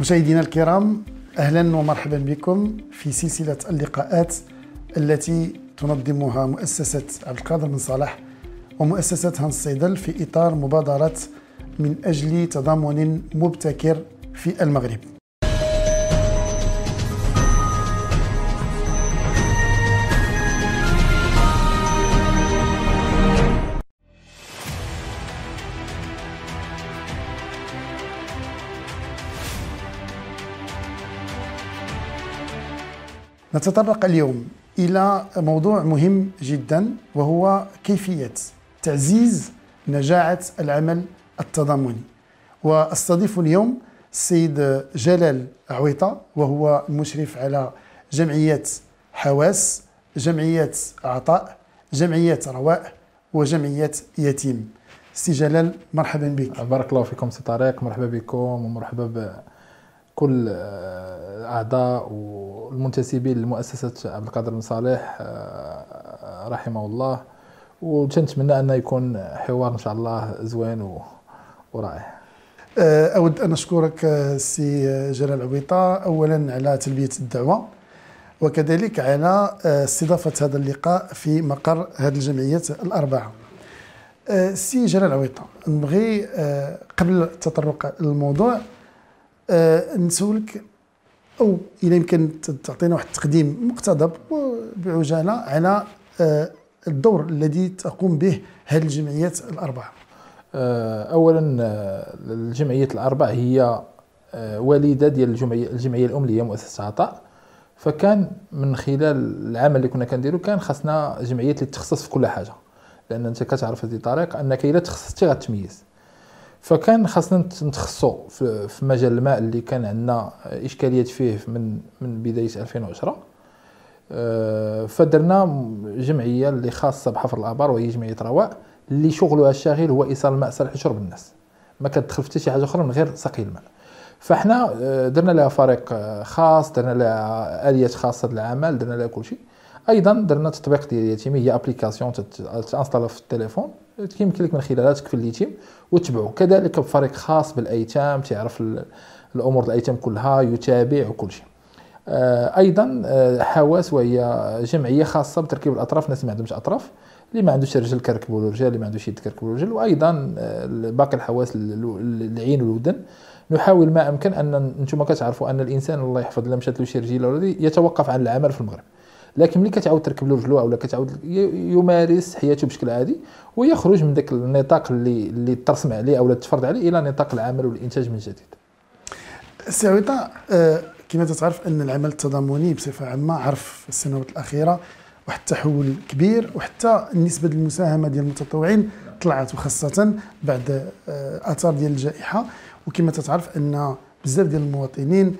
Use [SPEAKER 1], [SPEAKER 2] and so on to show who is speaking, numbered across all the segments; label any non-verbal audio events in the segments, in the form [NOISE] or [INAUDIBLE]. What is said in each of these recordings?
[SPEAKER 1] مشاهدينا الكرام أهلا ومرحبا بكم في سلسلة اللقاءات التي تنظمها مؤسسة عبد القادر بن صالح ومؤسسة هانس سيدل في إطار مبادره من أجل تضامن مبتكر في المغرب. نتطرق اليوم إلى موضوع مهم جدا وهو كيفية تعزيز نجاعة العمل التضامني. وأستضيف اليوم السيد جلال عويطة وهو المشرف على جمعية حواس جمعية عطاء جمعية رواء وجمعية يتيم. سي جلال مرحبا بك.
[SPEAKER 2] بارك الله فيكم سي طارق مرحبا بكم ومرحبا بكل الاعضاء والمنتسبين لمؤسسة عبد القادر بن صالح آه، رحمه الله. وتنتمنى أن يكون حوار إن شاء الله زوين ورائع.
[SPEAKER 1] آه، أود أن أشكرك آه، سي جلال عويطة اولا على تلبية الدعوة وكذلك على استضافة هذا اللقاء في مقر هذه الجمعيات الأربعة. سي جلال عويطه نبغي قبل التطرق للموضوع نسولك أو إلى يمكن تعطينا واحد التقديم مقتضب بعجالة على آه، الدور الذي تقوم به هذه الجمعيات الأربعة.
[SPEAKER 2] آه، اولا آه، الجمعيات الاربع هي والدة ديال الجمعيه الام اللي هي مؤسسة عطاء. فكان من خلال العمل اللي كنا كنديرو كان خاصنا جمعيات اللي تخصص في كل حاجة. لأن أنت كتعرف هذه طريق أنك إلا تخصصتي غتميز. فكان خاصنا نتخصصوا في مجال الماء اللي كان عندنا إشكاليات فيه من من بداية 2010 آه، فدرنا جمعية اللي خاصة بحفر الأبار وهي جمعية رواء اللي شغلها الشاغل هو إيصال الماء صالح لشرب الناس. ما كتدخل في حتى شي حاجة أخرى من غير سقي الماء. فاحنا آه، درنا لها فريق آه، خاص درنا لها آليات خاصة للعمل درنا لها كل شيء. أيضا درنا تطبيق ديال يتيمي هي application تانستالا في التليفون يمكن لك من خلالها تكفل اليتيم وتبعه كذلك بفريق خاص بالأيتام تعرف الأمور الأيتام كلها يتابع وكل شيء. آه، أيضا آه، حواس وهي جمعية خاصة بتركيب الأطراف الناس ما عندهمش أطراف اللي ما عندوش رجل كنركبوا له رجل اللي ما عندوش يد كنركبوا رجل وأيضا آه، باقي الحواس العين والودن. نحاول ما أمكن أن أنتم كتعرفوا أن الإنسان الله يحفظ الا مشات له شي رجيله يتوقف عن العمل في المغرب. لكن ملي كتعاود تركب له رجلو ولا كتعاود يمارس حياته بشكل عادي ويخرج من ذاك النطاق اللي اللي ترسم عليه أو تفرض عليه إلى نطاق العمل والإنتاج من جديد.
[SPEAKER 1] سي عويطه آه كما تعرف أن العمل التضامني بصفة عامة عرف في السنوات الأخيرة واحد التحول كبير وحتى النسبة المساهمه ديال المتطوعين طلعت وخاصه بعد آه آثار ديال الجائحة وكما تعرف أن بزاف ديال المواطنين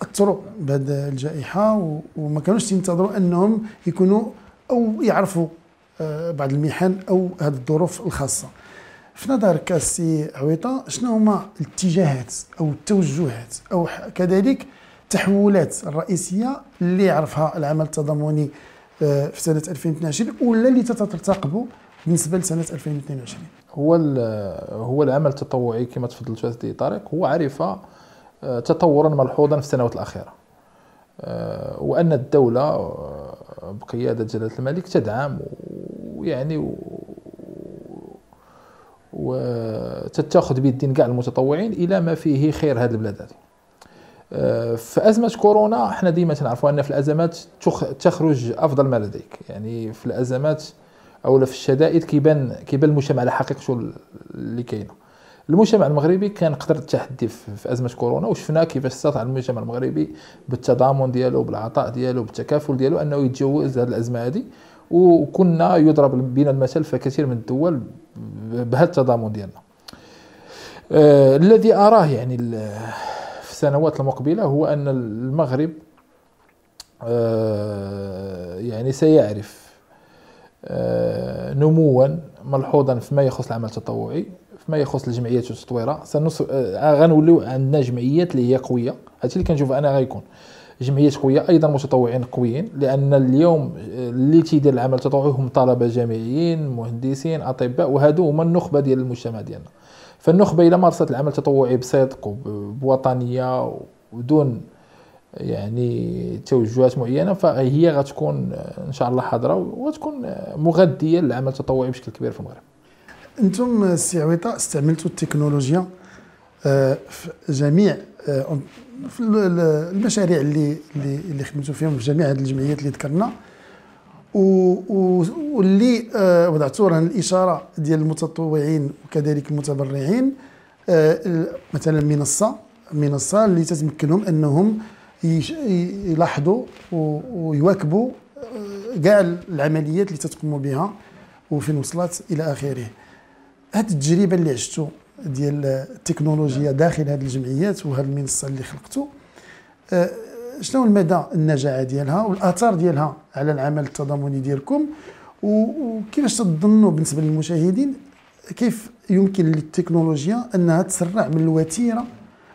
[SPEAKER 1] تأثروا بهذه الجائحة وما كانوش ينتظروا أنهم يكونوا أو يعرفوا آه، بعض المحن أو هذه الظروف الخاصة. في نظرك السي عويطة شنو هما الاتجاهات أو التوجهات أو كذلك التحولات الرئيسيه اللي عرفها العمل التضامني آه، في سنة 2022 ولا اللي تترتقبوا بالنسبة لسنة 2022
[SPEAKER 2] هو هو العمل التطوعي كما تفضلت سيدي طارق هو عرف تطورا ملحوظا في السنوات الأخيرة. آه، وأن الدولة آه، بقيادة جلالة الملك تدعم ويعني وتتاخذ بيدين كاع المتطوعين إلى ما فيه خير هذه البلاد هذه آه، في أزمة كورونا إحنا ديما تنعرفوا أن في الأزمات تخرج أفضل ما لديك. يعني في الأزمات أو في الشدائد كيبان كيبان المجتمع على حقيقته اللي كاينة. المجتمع المغربي كان قدر التحدي في أزمة كورونا وشفنا كيفاش استطاع المجتمع المغربي بالتضامن ديالو بالعطاء ديالو بالتكافل ديالو أنه يتجاوز هذه الأزمة هذه. وكنا يضرب بنا المثل في كثير من الدول بهذا التضامن ديالنا. آه الذي أراه يعني في السنوات المقبلة هو أن المغرب آه يعني سيعرف آه نموا ملحوظا فيما يخص العمل التطوعي. فيما يخص الجمعيات والتطويره سنص آه، غنوليو عندنا جمعيات اللي هي قوية. هادشي اللي كنشوف أنا غيكون. جمعيات قوية أيضا متطوعين قويين لأن اليوم آه، اللي تيدير العمل التطوعي هم طلبة جامعيين مهندسين أطباء وهادو هما النخبة ديال المجتمع ديالنا. فالنخبة اذا مارست العمل التطوعي بصدق وبوطنيه ودون يعني توجهات معينة فهي غتكون إن شاء الله حاضرة وغتكون مغذية للعمل التطوعي بشكل كبير في المغرب.
[SPEAKER 1] أنتم السي عويطة استعملتوا التكنولوجيا آه، في جميع آه، في المشاريع اللي اللي اللي خدمتوا فيهم في جميع هذه الجمعيات اللي ذكرنا. واللي آه، وضعتوا رهن الإشارة ديال المتطوعين وكذلك المتبرعين مثلا منصة منصة اللي تتمكنهم أنهم يلاحظوا ويواكبوا كاع العمليات اللي تتقوموا بها وفين وصلت إلى آخره. هذه التجربة اللي عشتوا ديال التكنولوجيا داخل هذه الجمعيات وهذه المنصة اللي خلقتوا آه، شنو المدى النجاعه ديالها والآثار ديالها على العمل التضامني ديالكم؟ وكيفاش تظنوا بالنسبة للمشاهدين كيف يمكن للتكنولوجيا أنها تسرع من الوتيرة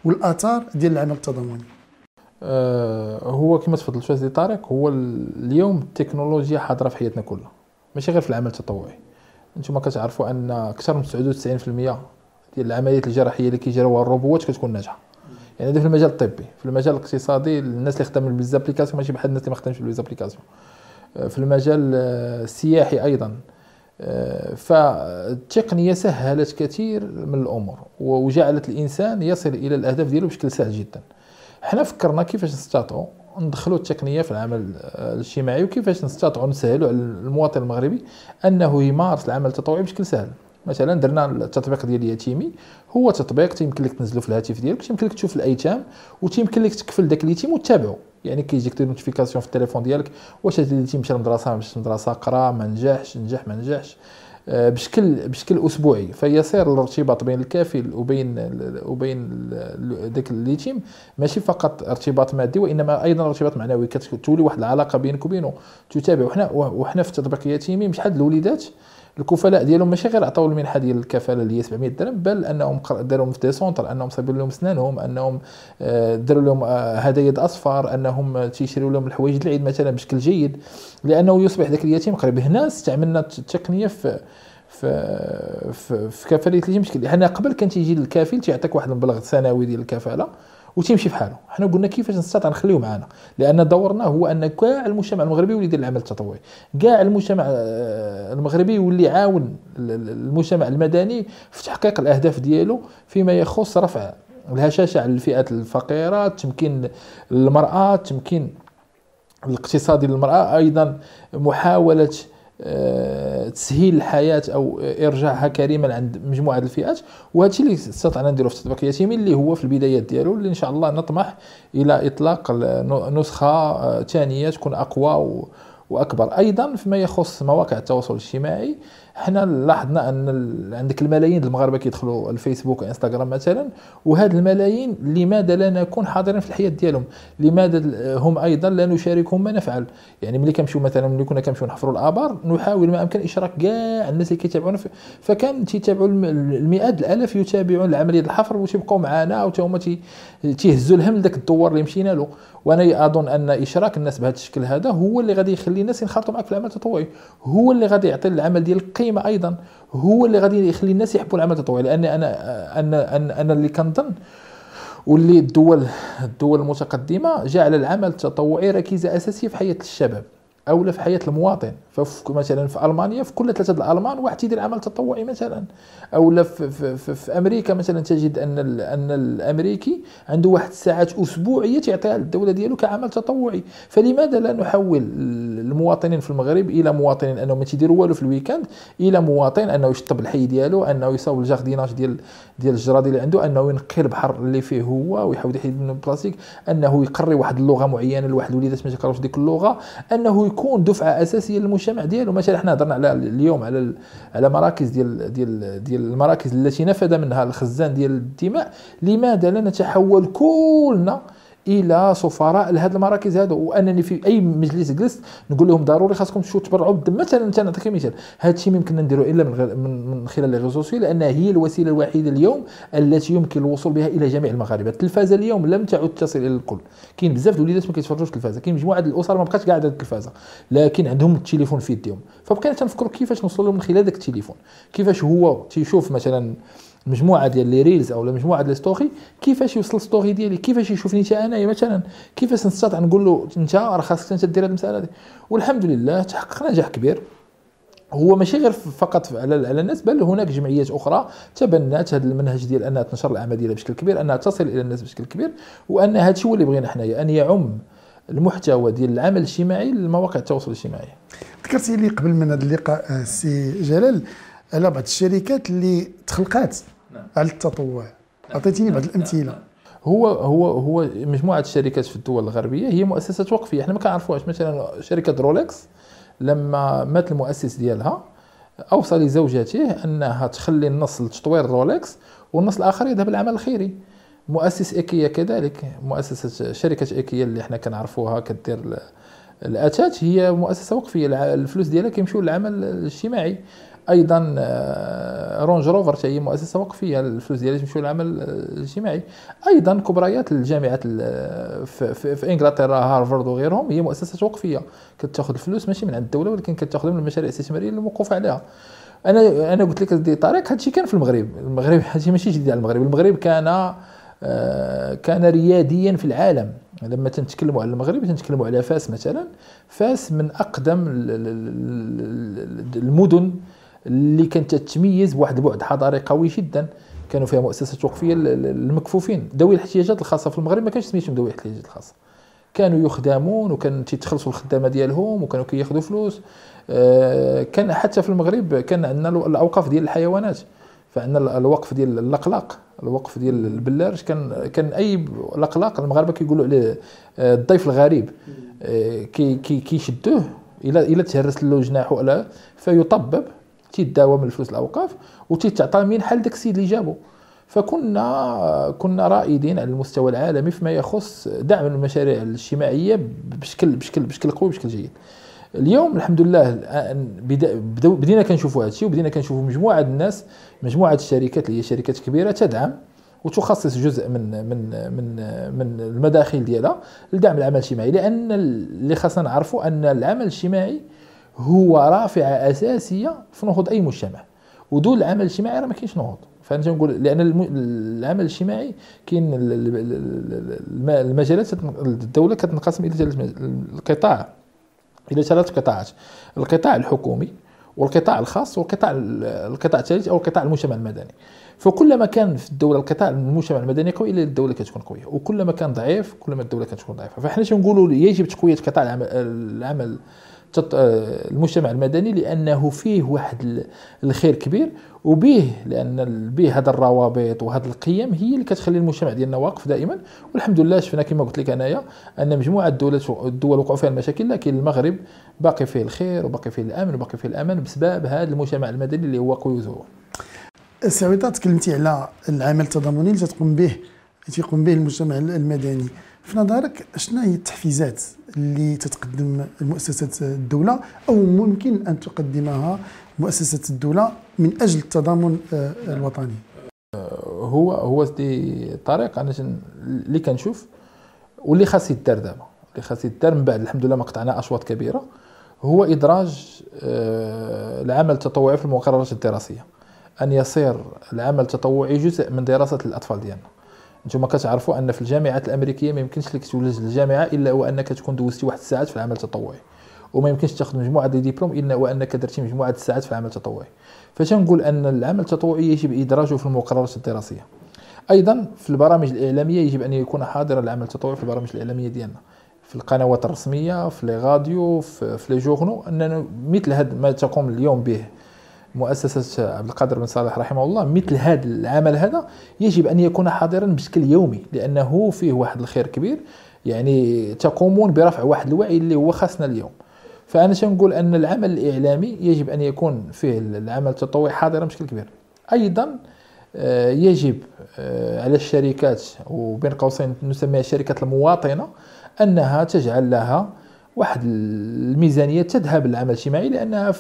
[SPEAKER 1] والآثار ديال العمل التضامني؟
[SPEAKER 2] أه هو كما تفضل سي طارق هو اليوم التكنولوجيا حاضرة في حياتنا كلها ماشي غير في العمل التطوعي. أنتم كتعرفوا أن أكثر من 99% ديال العمليات الجراحية اللي كيجراوها الروبوتات كتكون ناجحة. يعني هذا في المجال الطبي. في المجال الاقتصادي الناس اللي خدامين ب les applications ماشي بحال الناس اللي ما خدامش ب les applications آه، في المجال السياحي أيضا. آه، فالتقنية سهلت كثير من الأمور وجعلت الإنسان يصل إلى الأهداف ديالو بشكل سهل جدا. حنا فكرنا كيفاش نستطيعوا ندخلوا التقنية في العمل الاجتماعي وكيفاش نستطيعوا نسهلوا على المواطن المغربي أنه يمارس العمل التطوعي بشكل سهل. مثلا درنا التطبيق ديال يتيمي هو تطبيق تيمكن لك تنزلو في الهاتف ديالك تيمكن لك تشوف الأيتام وتيمكن لك تكفل داك اليتيم وتتابعو. يعني كيجيك des notifications في التليفون ديالك واش هذا اليتيم مشى للمدرسة مشاش للمدرسة قرا ما نجحش نجح ما نجحش. بشكل بشكل أسبوعي. فيصير الارتباط بين الكافل وبين وبين ذاك اليتيم ماشي فقط ارتباط مادي وإنما أيضا ارتباط معنوي. كتولي واحد العلاقة بينك وبينه تتابع. وحنا وحنا في التطبيق مش حد الوليدات الكفلاء ديالهم ماشي غير عطاو المنحة ديال الكفالة اللي هي 700 درهم بل أنهم داروا في des centres أنهم صايبين لهم سنانهم أنهم آه، داروا لهم آه، هدايا اصفار أنهم تيشريو لهم الحوايج العيد مثلا بشكل جيد لأنه يصبح ذاك اليتيم قريب. هنا استعملنا التقنية في في في, كفالة اليتيم بشكل حنا قبل كان تيجي الكافل تيعطيك واحد المبلغ سنوي ديال الكفالة وتيمشي في حاله. حنا قلنا كيفاش نستطيع نخليه معنا لأن دورنا هو أن كاع المجتمع المغربي يولي يدير العمل التطوعي. كاع المجتمع آه، المغربي يولي يعاون المجتمع المدني في تحقيق الأهداف ديالو فيما يخص رفع الهشاشة على الفئات الفقيرة تمكين المرأة تمكين الاقتصادي للمرأة أيضا محاولة تسهيل الحياة أو إرجاعها كريما عند مجموعة الفئات. وهذا اللي استطعنا نديرو في التطبيق اليتيمي اللي هو في البدايات ديالو اللي إن شاء الله نطمح إلى إطلاق نسخة آه، ثانية تكون أقوى وأكبر. أيضا فيما يخص مواقع التواصل الاجتماعي حنا لاحظنا أن عندك الملايين المغاربة كيدخلوا الفيسبوك وانستغرام مثلا وهاد الملايين لماذا لا نكون حاضرين في الحياة ديالهم؟ لماذا هم أيضا لا نشاركهم ما نفعل؟ يعني ملي كنمشيو مثلا ملي كنا كنمشيو نحفروا الآبار نحاول ما أمكن إشراك كاع الناس اللي كيتابعونا فكان تيتابعوا المئات الألاف يتابعون العملية الحفر وتيبقاو معنا وتا هما تيهزوا الهم لذاك الدوار اللي مشينا له. وأنا أظن أن إشراك الناس بهذا الشكل هذا هو اللي غادي يخلي الناس ينخرطوا معك في العمل التطوعي. هو اللي غادي يعطي العمل ديال القيمه أيضا هو اللي غادي يخلي الناس يحبوا العمل التطوعي لأن أنا أنا أنا, أنا اللي كنظن واللي الدول الدول المتقدمة جعل العمل التطوعي ركيزة أساسية في حياة الشباب أو في حياة المواطن. فمثلا في ألمانيا في كل ثلاثة الألمان واحد تيدير عمل تطوعي مثلا. أو في, في, في, في أمريكا مثلا تجد أن أن الأمريكي عنده واحد الساعات أسبوعية تعطيها للدوله ديالو كعمل تطوعي. فلماذا لا نحول المواطنين في المغرب إلى مواطنين أنهم ما تيديروا والو في ال week-end إلى مواطن أنه يشطب الحي ديالو أنه يصاوب ال jardinage ديال ديال الجرادي اللي عنده أنه ينقي البحر اللي فيه هو ويحاول يحيد منه البلاستيك أنه يقري واحد اللغة معينة لواحد الوليدات ما تيقراوش ديك اللغة أنه يكون دفعة أساسية ديالو. مثلا حنا هضرنا على اليوم على على مراكز ديال ديال ديال المراكز التي نفذ منها الخزان ديال الدماء. لماذا لا نتحول كلنا إلى سفراء لهذه المراكز هذو وأنني في أي مجلس جلست نقول لهم ضروري خاصكم تمشيو تبرعوا بالدم مثلا أنت نعطيك مثال. هذا الشيء يمكن نديروا إلا من, من, من خلال les réseaux هي الوسيلة الوحيدة اليوم التي يمكن الوصول بها إلى جميع المغاربة. التلفازه اليوم لم تعد تصل إلى الكل. كاين بزاف الوليدات ما كيتفرجوش التلفازة. كاين مجموعة الأسر ما بقاتش قاعدة التلفازه لكن عندهم التليفون في يديهم. فبقينا تنفكروا كيفاش نوصل لهم من خلال ذاك التليفون. كيفاش هو تيشوف مثلا مجموعة ديال les reels أو مجموعة ديال story كيفاش يوصل story ديالي؟ كيفاش يشوفني حتى انايا مثلا؟ كيفاش نستطيع نقول له إنت راه خاصك أنت دير هذه المسألة دي والحمد لله تحقق نجاح كبير. هو ماشي غير فقط على على الناس بل هناك جمعيات أخرى تبنات هذا المنهج ديال أنها تنشر الاعمال ديالها بشكل كبير أنها تصل إلى الناس بشكل كبير وأن هذا الشيء هو اللي بغينا حنايا أن يعم المحتوى ديال العمل الاجتماعي لمواقع التواصل الاجتماعي.
[SPEAKER 1] ذكرتي لي قبل من هذا اللقاء آه، سي جلال على بعض الشركات اللي تخلقات نعم. على التطوع. نعم. أعطيتيني بعض نعم. الأمثلة.
[SPEAKER 2] هو هو هو مجموعة الشركات في الدول الغربية هي مؤسسات وقفية. إحنا ما كنعرفوهاش. مثلا شركة رولكس لما مات المؤسس ديالها أوصى لزوجته أنها تخلي النص لتطوير رولكس والنص الآخر يذهب للعمل الخيري. مؤسس إيكيا كذلك. مؤسسة شركة إيكيا اللي إحنا كنعرفوها كدير الأتات هي مؤسسة وقفية. الفلوس ديالها كيمشيو للعمل الاجتماعي. أيضا آه، Range Rover هي مؤسسة وقفية الفلوس ديالها تمشي للعمل الاجتماعي. أيضا كبريات الجامعات في, في, إنجلترا هارفارد وغيرهم هي مؤسسات وقفية. كتأخذ الفلوس ماشي من عند الدولة ولكن كتاخذها من المشاريع الاستثمارية الموقوف عليها. أنا أنا قلت لك دي طريق هادشي كان في المغرب. المغرب [LAUGHS] هادشي ماشي جديد على المغرب. المغرب كان آه، كان رياديا في العالم. لما تنتكلموا على المغرب تنتكلموا على فاس مثلا. فاس من أقدم المدن اللي كانت تتميز بواحد البعد حضاري قوي جدا. كانوا فيها مؤسسات وقفيه المكفوفين. ذوي الاحتياجات الخاصة في المغرب ما كانش سميتهم ذوي الاحتياجات الخاصة. كانوا يخدمون وكان تيتخلصوا الخدامه ديالهم وكانوا كياخذوا فلوس. آه، كان حتى في المغرب كان عندنا الأوقاف ديال الحيوانات. فعندنا الوقف ديال اللقلاق الوقف ديال البلارج كان كان أي لقلاق المغاربة كيقولوا عليه آه، الضيف الغريب. آه، كي كيشدوه إلى إلى تهرس له جناحه فيطبب. تيداوى من الفلوس الأوقاف وتيتعطى منحه لذاك السيد اللي جابو. فكنا كنا رائدين على المستوى العالمي فيما يخص دعم المشاريع الاجتماعية بشكل بشكل بشكل قوي بشكل جيد. اليوم الحمد لله بدينا كنشوفوا هذا الشيء وبدينا كنشوفوا مجموعة الناس مجموعة الشركات اللي هي شركات كبيرة تدعم وتخصص جزء من من من من المداخيل ديالها لدعم العمل الاجتماعي. لأن اللي خاصنا نعرفوا أن العمل الاجتماعي هو رافعه أساسية في نهوض أي مجتمع. ودون العمل الاجتماعي راه ما كاينش نهوض. فانا تنقول لأن العمل الاجتماعي كاين المجالات الدولة كتنقسم إلى القطاع إلى ثلاث قطاعات القطاع الحكومي والقطاع الخاص والقطاع القطاع الثالث أو القطاع المجتمع المدني. فكلما كان في الدولة القطاع المجتمع المدني قوي إلا الدولة كتكون قوية. وكلما كان ضعيف كلما الدولة كتكون ضعيفة. فإحنا تنقولوا يجب تقوية قطاع العمل المجتمع المدني لأنه فيه واحد الخير كبير وبه لأن به هذا الروابط وهذه القيم هي اللي كتخلي المجتمع ديالنا واقف دائما. والحمد لله شفنا كما قلت لك أنايا أن مجموعة الدولات الدول وقعوا فيها المشاكل لكن المغرب باقي فيه الخير وباقي فيه الأمن وباقي فيه الأمان بسبب هذا المجتمع المدني اللي هو قوي وزهور
[SPEAKER 1] سعيدة تكلمتي على العمل التضامني اللي تقوم به تيقوم به المجتمع المدني. في نظرك شنو هي التحفيزات اللي تتقدم مؤسسة الدولة أو ممكن أن تقدمها مؤسسة الدولة من أجل التضامن آه، الوطني.
[SPEAKER 2] هو هو دي طريق أنا اللي كنشوف واللي خاص يدار دابا. اللي خاص يدار من بعد الحمد لله ما قطعنا أشواط كبيرة. هو إدراج آه، العمل التطوعي في المقررات الدراسية. أن يصير العمل التطوعي جزء من دراسة الأطفال ديالنا. أنتم كتعرفوا أن في الجامعات الأمريكية ما يمكنش لك تولج للجامعه إلا وأنك تكون دوزتي واحد الساعات في العمل التطوعي. وما يمكنش تاخذ مجموعة des diplômes إلا وأنك درتي مجموعة الساعات في العمل التطوعي. فتنقول أن العمل التطوعي يجب إدراجه في المقررات الدراسية. أيضا في البرامج الإعلامية يجب أن يكون حاضرا العمل التطوعي في البرامج الإعلامية ديالنا. في القنوات الرسمية في les radios في les journaux أننا مثل هذا ما تقوم اليوم به. مؤسسة عبد القادر بن صالح رحمه الله مثل هذا العمل هذا يجب أن يكون حاضرا بشكل يومي لأنه فيه واحد الخير كبير يعني تقومون برفع واحد الوعي اللي هو خاصنا اليوم. فأنا تنقول أن العمل الإعلامي يجب أن يكون فيه العمل التطوعي حاضرا بشكل كبير. أيضا آه، يجب آه، على الشركات وبين قوسين نسميها الشركات المواطنة أنها تجعل لها واحد الميزانية تذهب للعمل الاجتماعي لأنها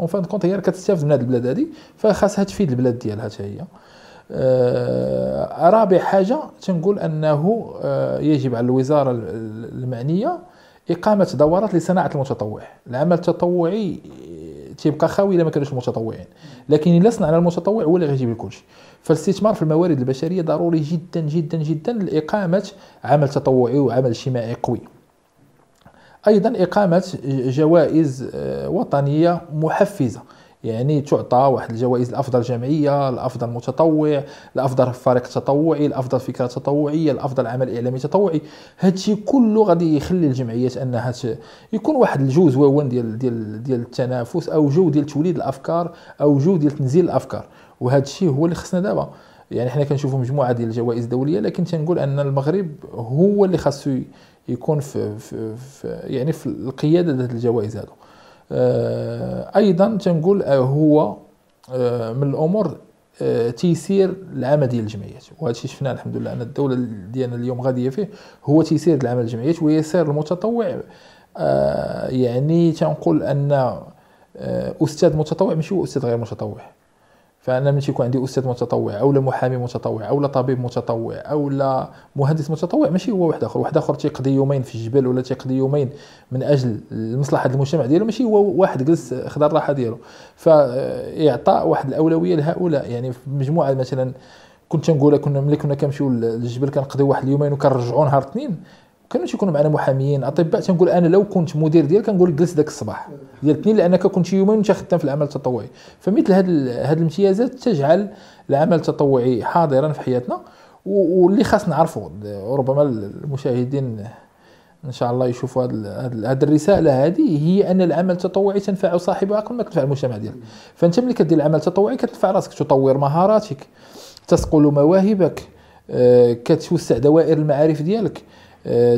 [SPEAKER 2] en fin de compte هي كتستافد من هذه البلاد هذه فخاصها تفيد البلاد ديالها حتى هي. آه رابع حاجة تنقول أنه آه يجب على الوزارة المعنية إقامة دورات لصناعة المتطوع. العمل التطوعي تيبقى خاوي إلا ما كانوش المتطوعين. لكن إلا صنعنا المتطوع هو اللي غيجيب الكلشي. فالاستثمار في الموارد البشرية ضروري جدا جدا جدا لإقامة عمل تطوعي وعمل اجتماعي قوي. أيضا إقامة جوائز آه، وطنية محفزة. يعني تعطى واحد الجوائز لافضل جمعية لافضل متطوع لافضل فريق تطوعي لافضل فكرة تطوعية لافضل عمل إعلامي تطوعي. هادشي كله غادي يخلي الجمعيات أنها يكون واحد الجو زوين ديال ديال ديال التنافس أو جو ديال توليد الأفكار أو جو ديال تنزيل الأفكار. وهذا الشيء هو اللي خصنا دابا. يعني حنا كنشوفوا مجموعة ديال الجوائز الدولية لكن تنقول أن المغرب هو اللي خاصو يكون في, في, في يعني في القيادة ديال الجوائز هذو آه، أيضا تنقول آه، هو آه، من الأمور تيسير العمل ديال الجمعيات. وهذا الشيء شفناه الحمد لله أن الدولة ديالنا اليوم غادية فيه هو تيسير العمل الجمعيات. ويسير المتطوع يعني تنقول أن أستاذ متطوع ماشي هو أستاذ غير متطوع. فأنا ملي تيكون عندي أستاذ متطوع أو محامي متطوع أو طبيب متطوع أو مهندس متطوع ماشي هو واحد آخر. واحد آخر تيقضي يومين في الجبل ولا تيقضي يومين من أجل مصلحه المجتمع ديالو ماشي هو واحد جلس خدا الراحة ديالو. فإعطاء واحد الأولوية لهؤلاء. يعني في مجموعة مثلا كنت تنقول كنا ملي كنا كنمشيو للجبل كنقضيو واحد اليومين وكنرجعوا نهار اثنين كانوا تيكونوا معنا محاميين أطباء تنقول أنا لو كنت مدير ديال كنقول جلس ذاك الصباح. ديال الاثنين لأنك كنت يومين وأنت خدام في العمل التطوعي. فمثل هذه هذه الامتيازات تجعل العمل التطوعي حاضرا في حياتنا واللي خاص نعرفوا ربما المشاهدين إن شاء الله يشوفوا هذه الرسالة هذه هي أن العمل التطوعي تنفع صاحبها قبل ما تنفع المجتمع ديالك فأنت ملي كدير العمل التطوعي كتنفع راسك تطور مهاراتك تسقل مواهبك آه، كتوسع دوائر المعارف ديالك.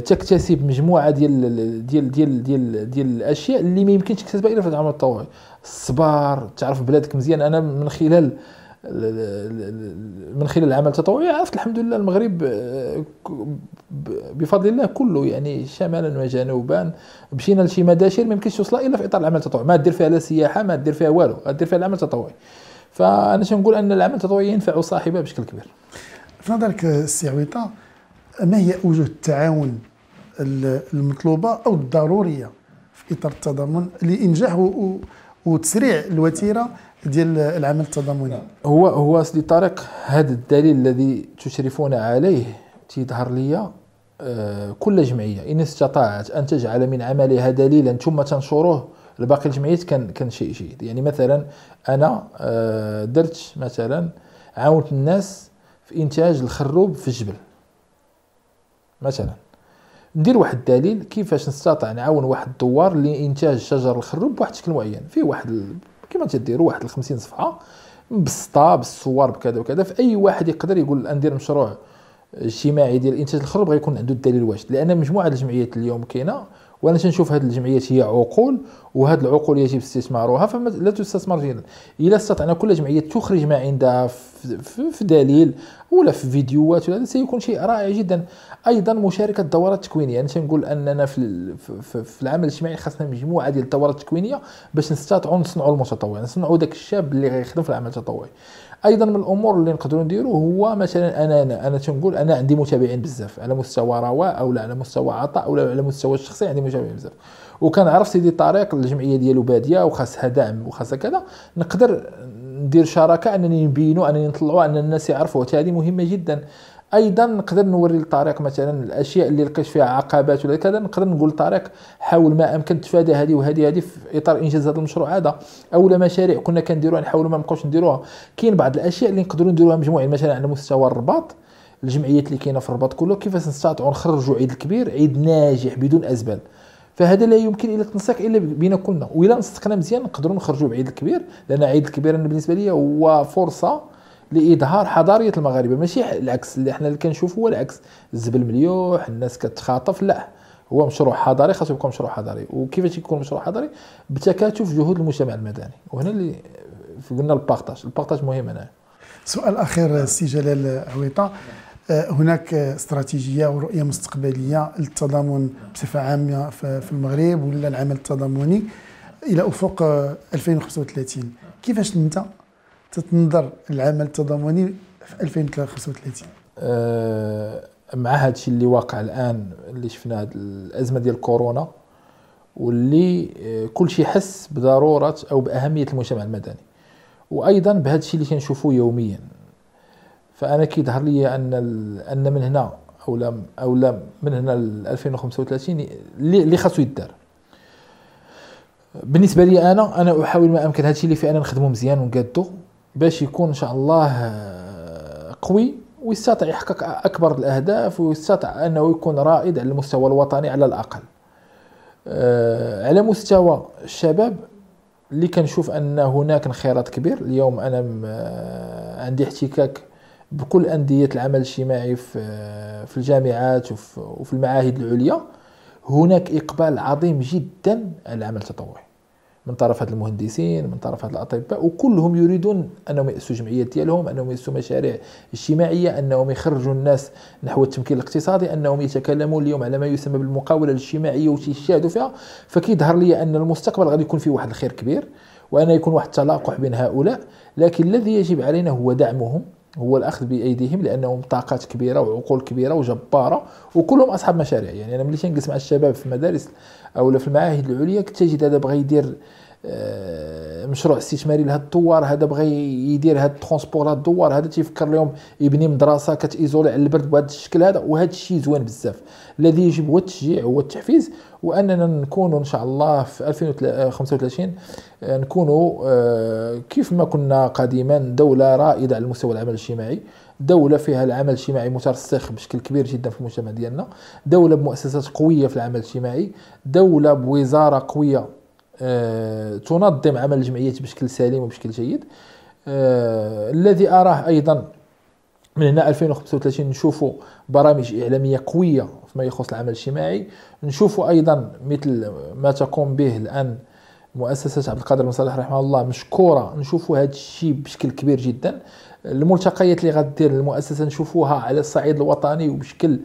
[SPEAKER 2] تكتسب مجموعة ديال ديال ديال ديال ديال الأشياء اللي ما يمكنش تكتسبها إلا في العمل التطوعي الصبر تعرف بلادك مزيان. أنا من خلال من خلال العمل التطوعي عرفت الحمد لله المغرب آه، بفضل الله كله يعني شمالا وجنوبا. مشينا لشي مداشر ما يمكنش توصلها إلا في إطار العمل التطوعي. ما دير فيها لا سياحة ما دير فيها والو دير فيها العمل التطوعي. فأنا تنقول أن العمل التطوعي ينفع صاحبه بشكل كبير.
[SPEAKER 1] في نظرك السي عويطة. ما هي اوجه التعاون المطلوبة أو الضرورية في إطار التضامن لإنجاح وتسريع الوتيرة ديال العمل التضامني.
[SPEAKER 2] هو هو سيدي طارق هذا الدليل الذي تشرفون عليه تيظهر لي آه، كل جمعية. إن استطاعت أن تجعل من عملها دليلا ثم تنشروه لباقي الجمعيات كان كان شيء جيد يعني مثلا أنا آه، درت مثلا عاونت الناس في إنتاج الخروب في الجبل. مثلا ندير واحد الدليل كيفاش نستطيع نعاون واحد الدوار لانتاج شجر الخروب بواحد الشكل معين في واحد. كما تديروا واحد ال 50 صفحة مبسطة بالصور بكذا وكذا في اي واحد يقدر يقول ندير مشروع اجتماعي ديال إنتاج الخروب غيكون عنده الدليل واجد لأن مجموعة الجمعيات اليوم كاينة وأنا تنشوف هذه الجمعيات هي عقول وهذه العقول يجب استثمارها فما لا تستثمر فيها إلا استطعنا كل جمعية تخرج ما عندها في دليل ولا في فيديوهات ولا سيكون شيء رائع جدا. أيضا مشاركة الدورات التكوينية يعني تنقول أننا في في العمل الاجتماعي خاصنا مجموعة ديال الدورات التكوينية باش نستطيعوا نصنعوا المتطوع نصنعوا ذاك الشاب اللي غيخدم في العمل التطوعي. أيضا من الأمور اللي نقدروا نديروا هو مثلا أنا أنا, أنا تنقول أنا عندي متابعين بزاف على مستوى رواء أو لا على مستوى عطاء أو لا على مستوى الشخصي عندي متابعين بزاف. وكنعرف سيدي طريق الجمعية ديالو بادية وخاصها دعم وخاصها كذا. نقدر ندير شراكة أنني نبينوا أنني نطلعوا أن الناس يعرفوا هذه مهمة جدا. أيضا نقدر نوري الطريق مثلا الأشياء اللي لقيت فيها عقبات ولا كذا نقدر نقول طريق حاول ما أمكن تفادى هذه وهذه هذه في إطار إنجاز هذا المشروع هذا. اولا مشاريع كنا كنديروها نحاولوا ما نبقاوش نديروها. كاين بعض الأشياء اللي نقدروا نديروها مجموعين مثلا على مستوى الرباط الجمعيات اللي كاينة في الرباط كله كيفاش نستطيعوا نخرجوا عيد الكبير عيد ناجح بدون أزبال. فهذا لا يمكن الا التنسيق إلا بين كلنا. وإلا نسقنا مزيان نقدروا نخرجوا بعيد الكبير لأن عيد الكبير أنا بالنسبة لي هو فرصة لإظهار حضارية المغاربة. ماشي العكس اللي إحنا اللي كنشوف هو العكس. الزبل مليوح الناس كتخاطف. لا هو مشروع حضاري خاصو يكون مشروع حضاري. وكيفاش يكون مشروع حضاري؟ بتكاتف جهود المجتمع المدني. وهنا اللي قلنا البارطاج البارطاج مهم هنا.
[SPEAKER 1] سؤال أخير سي جلال عويطة. هناك استراتيجية ورؤيه مستقبلية للتضامن بصفة عامة في المغرب ولا العمل التضامني إلى أفق 2035 كيفاش أنت تتنظر العمل التضامني في 2035
[SPEAKER 2] أه مع هذا الشيء اللي واقع الآن اللي شفنا الأزمة ديال كورونا واللي كل شيء حس بضرورة أو بأهمية المجتمع المدني. وأيضا بهذا الشيء اللي كنشوفوه يوميا. فأنا كيظهر لي أن أن من هنا أو لا أو لا من هنا ل 2035 اللي خاصو يدار. بالنسبة لي أنا أنا أحاول ما أمكن هادشي اللي فعلا نخدمه مزيان ونقادو باش يكون إن شاء الله آه، قوي ويستطيع يحقق أكبر الأهداف ويستطيع أنه يكون رائد على المستوى الوطني على الأقل. آه، على مستوى الشباب اللي كنشوف أن هناك انخراط كبير. اليوم أنا آه، عندي احتكاك بكل أندية العمل الاجتماعي في في الجامعات وفي المعاهد العليا هناك إقبال عظيم جدا على العمل التطوعي. من طرف هاد المهندسين من طرف هاد الأطباء وكلهم يريدون أنهم يأسسوا جمعيات ديالهم أنهم يأسسوا مشاريع اجتماعية أنهم يخرجوا الناس نحو التمكين الاقتصادي أنهم يتكلمون اليوم على ما يسمى بالمقاولة الاجتماعية ويشاهدوا فيها. فكيظهر لي أن المستقبل غادي يكون فيه واحد الخير كبير وأن يكون واحد التلاقح بين هؤلاء لكن الذي يجب علينا هو دعمهم هو الأخذ بأيديهم لأنهم طاقات كبيرة وعقول كبيرة وجبارة وكلهم أصحاب مشاريع. يعني أنا ملي تنجلس مع الشباب في المدارس أو في المعاهد العليا كتجد هذا بغى يدير آه، مشروع استثماري لهاد الدوار هذا بغى يدير هاد ال transport هاد الدوار هذا تيفكر لهم يبني مدرسة كت isoler على البرد بهذا الشكل هذا. وهذا الشيء زوين بزاف. الذي يجب هو التشجيع هو التحفيز وأننا نكون إن شاء الله في 2035 آه، نكونوا آه، كيف ما كنا قديما دولة رائدة على مستوى العمل الاجتماعي. دولة فيها العمل الاجتماعي مترسخ بشكل كبير جدا في المجتمع ديالنا. دولة بمؤسسات قوية في العمل الاجتماعي. دولة بوزارة قوية آه، تنظم عمل الجمعيات بشكل سليم وبشكل جيد. الذي أراه أيضا من هنا 2035 نشوفوا برامج إعلامية قوية فيما يخص العمل الاجتماعي. نشوفوا أيضا مثل ما تقوم به الآن مؤسسة عبد القادر بن صالح رحمه الله مشكورة. نشوفوا هذا الشيء بشكل كبير جدا. الملتقيات اللي غدير المؤسسة نشوفوها على الصعيد الوطني وبشكل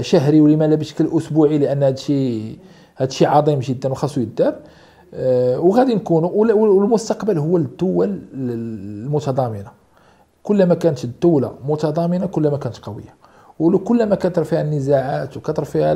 [SPEAKER 2] شهري ولما لا بشكل أسبوعي لأن هذا الشيء هذا الشيء عظيم جدا وخاصو يدار آه، وغادي نكونوا والمستقبل هو الدول المتضامنة. كلما كانت الدولة متضامنة كلما كانت قوية. وكلما كثر فيها النزاعات وكثر فيها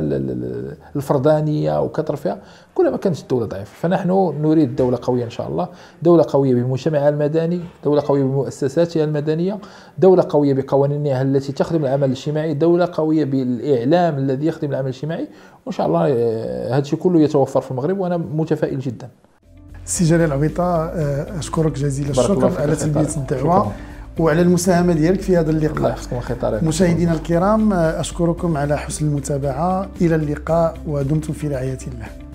[SPEAKER 2] الفردانيه وكثر فيها كلما كانت الدولة ضعيفة. فنحن نريد دولة قوية إن شاء الله دولة قوية بمجتمعها المدني دولة قوية بمؤسساتها المدنية دولة قوية بقوانينها التي تخدم العمل الاجتماعي دولة قوية بالإعلام الذي يخدم العمل الاجتماعي. وإن شاء الله آه، هذا الشيء كله يتوفر في المغرب وأنا متفائل جدا.
[SPEAKER 1] سي جلال عبيطة آه، أشكرك جزيل الشكر على تلبية الدعوة. وعلى المساهمة ديالك في هذا اللقاء. الله
[SPEAKER 2] يحفظكم
[SPEAKER 1] مشاهدينا الكرام أشكركم على حسن المتابعة. إلى اللقاء ودمتم في رعاية الله.